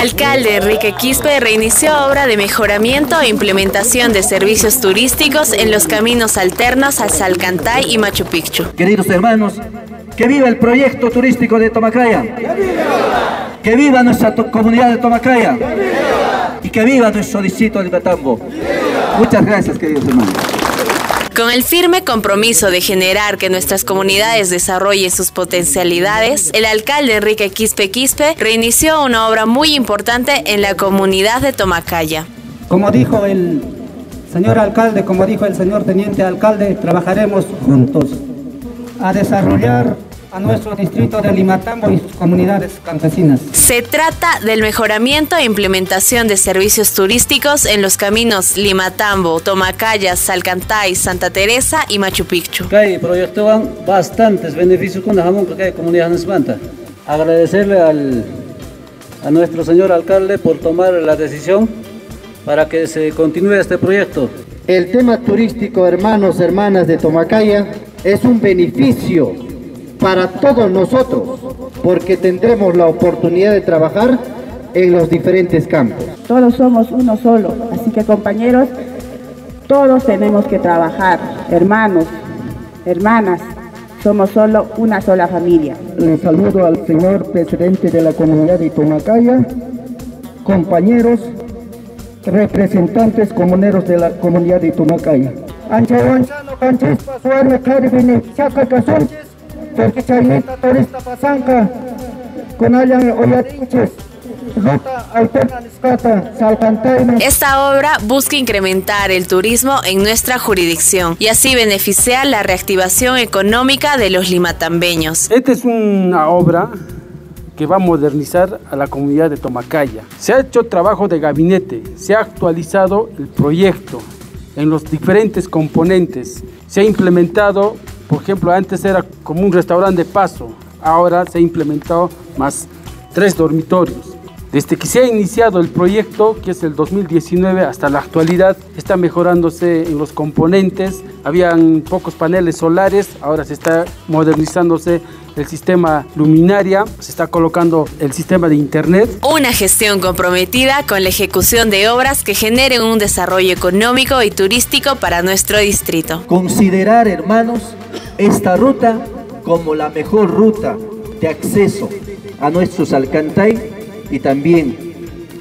Alcalde Enrique Quispe reinició obra de mejoramiento e implementación de servicios turísticos en los caminos alternos a Salcantay y Machu Picchu. Queridos hermanos, que viva el proyecto turístico de Tomacaya. Que viva nuestra comunidad de Tomacaya. Y que viva nuestro distrito de Batambo. Muchas gracias, queridos hermanos. Con el firme compromiso de generar que nuestras comunidades desarrollen sus potencialidades, el alcalde Enrique Quispe Quispe reinició una obra muy importante en la comunidad de Tomacaya. Como dijo el señor alcalde, como dijo el señor teniente alcalde, trabajaremos juntos a desarrollar a nuestro distrito de Limatambo y sus comunidades campesinas. Se trata del mejoramiento e implementación de servicios turísticos en los caminos Limatambo, Tomacaya, Salcantay, Santa Teresa y Machu Picchu. Hay proyectaban bastantes beneficios con la comunidad Espanta. Agradecerle al, a nuestro señor alcalde por tomar la decisión para que se continúe este proyecto. El tema turístico, hermanos, hermanas de Tomacaya, es un beneficio para todos nosotros, porque tendremos la oportunidad de trabajar en los diferentes campos. Todos somos uno solo, así que compañeros, todos tenemos que trabajar, hermanos, hermanas, somos solo una sola familia. Un saludo al señor presidente de la comunidad de Tomacaya, compañeros, representantes comuneros de la comunidad de Esta obra busca incrementar el turismo en nuestra jurisdicción y así beneficiar la reactivación económica de los limatambeños. Esta es una obra que va a modernizar a la comunidad de Tomacaya. Se ha hecho trabajo de gabinete, se ha actualizado el proyecto en los diferentes componentes, se ha implementado por ejemplo, antes era como un restaurante de paso, ahora se ha implementado más tres dormitorios. Desde que se ha iniciado el proyecto, que es el 2019 hasta la actualidad, está mejorándose en los componentes. Habían pocos paneles solares, ahora se está modernizándose el sistema luminaria, se está colocando el sistema de internet. Una gestión comprometida con la ejecución de obras que generen un desarrollo económico y turístico para nuestro distrito. Considerar, hermanos, esta ruta como la mejor ruta de acceso a nuestros Alcantay y también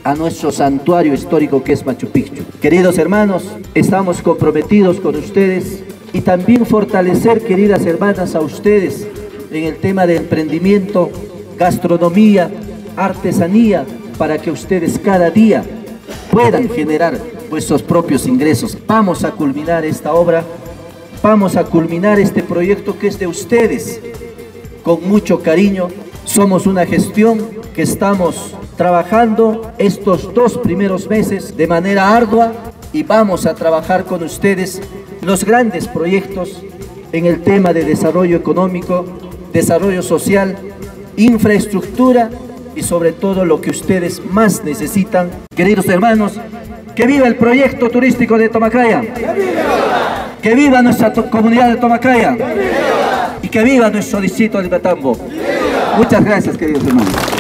a nuestro santuario histórico que es Machu Picchu. Queridos hermanos, estamos comprometidos con ustedes y también fortalecer, queridas hermanas, a ustedes en el tema de emprendimiento, gastronomía, artesanía, para que ustedes cada día puedan generar vuestros propios ingresos. Vamos a culminar esta obra vamos a culminar este proyecto que es de ustedes. Con mucho cariño, somos una gestión que estamos trabajando estos dos primeros meses de manera ardua y vamos a trabajar con ustedes los grandes proyectos en el tema de desarrollo económico, desarrollo social, infraestructura y sobre todo lo que ustedes más necesitan. Queridos hermanos, que viva el proyecto turístico de Tomacaya. Que viva nuestra comunidad de Tomacaya. Y que viva nuestro distrito de Batambo. Muchas gracias, queridos hermanos.